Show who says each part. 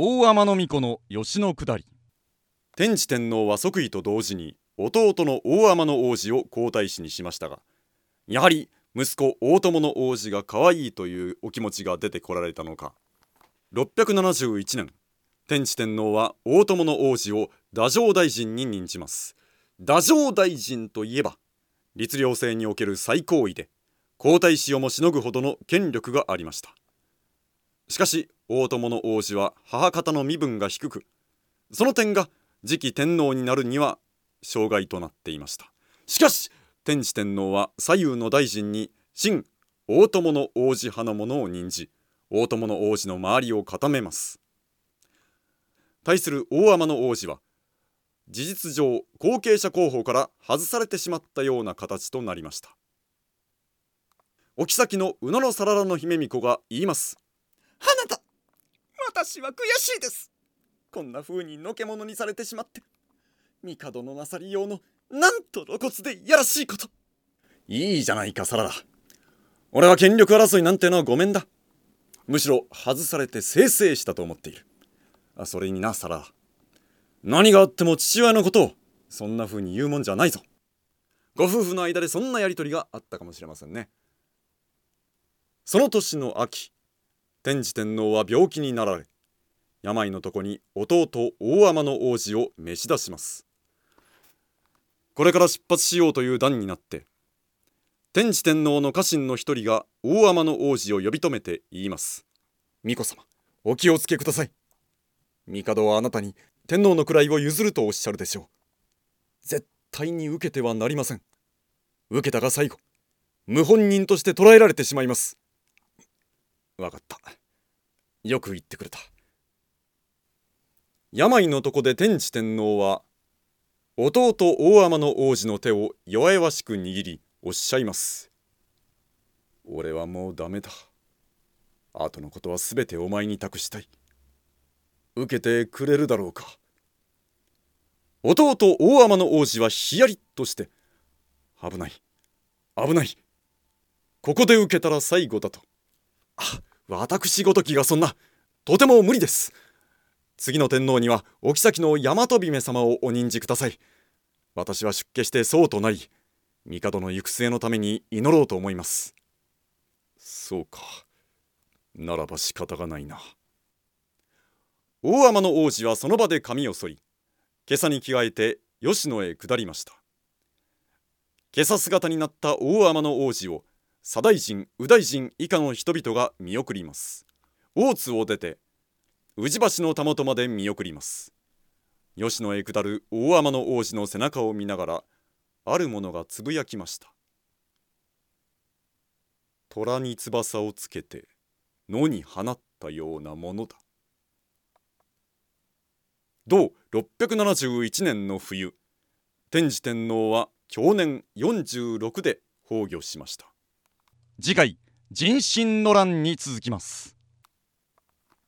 Speaker 1: 大天皇子の吉野下り。
Speaker 2: 天智天皇は即位と同時に弟の大天の王子を皇太子にしましたがやはり息子大友の王子が可愛いというお気持ちが出てこられたのか。671年天智天皇は大友の王子を太政大臣に任じます。太政大臣といえば律令制における最高位で皇太子をもしのぐほどの権力がありました。しかし大友の王子は母方の身分が低くその点が次期天皇になるには障害となっていました。しかし天智天皇は左右の大臣に新大友の王子派の者を任じ大友の王子の周りを固めます。対する大天の王子は事実上後継者候補から外されてしまったような形となりました。お妃の宇野のさららの姫巫女が言います。
Speaker 3: あなた私は悔しいです。こんな風にのけ者にされてしまって帝のなさりようのなんと露骨でいやらしいこと。
Speaker 2: いいじゃないかサラダ俺は権力争いなんてのはごめんだ。むしろ外されてせいせいしたと思っている。あそれになサラダ何があっても父親のことをそんな風に言うもんじゃないぞ。ご夫婦の間でそんなやり取りがあったかもしれませんね。その年の秋天智天皇は病気になられ病のとこに弟大天の王子を召し出します。これから出発しようという段になって天智天皇の家臣の一人が大天の王子を呼び止めて言います。巫女様お気をつけください。帝はあなたに天皇の位を譲るとおっしゃるでしょう。絶対に受けてはなりません。受けたが最後謀反人として捕らえられてしまいます。わかった。よく言ってくれた。病のとこで天智天皇は弟大天の王子の手を弱々しく握りおっしゃいます。俺はもうダメだ。後のことは全てお前に託したい。受けてくれるだろうか。弟大天の王子はひやりとして危ない。危ない。ここで受けたら最後だと。あ私ごときがそんなとても無理です。次の天皇にはお妃の大和姫様をお任じください。私は出家してそうとなり帝の行く末のために祈ろうと思います。そうか。ならば仕方がないな。大天の王子はその場で髪を剃り今朝に着替えて吉野へ下りました。今朝姿になった大天の王子を左大臣右大臣以下の人々が見送ります。大津を出て宇治橋のたもとまで見送ります。吉野へ下る大天の王子の背中を見ながらある者がつぶやきました。虎に翼をつけて野に放ったようなものだ。同671年の冬天智天皇は去年46で崩御しました。
Speaker 1: 次回人心の乱に続きます。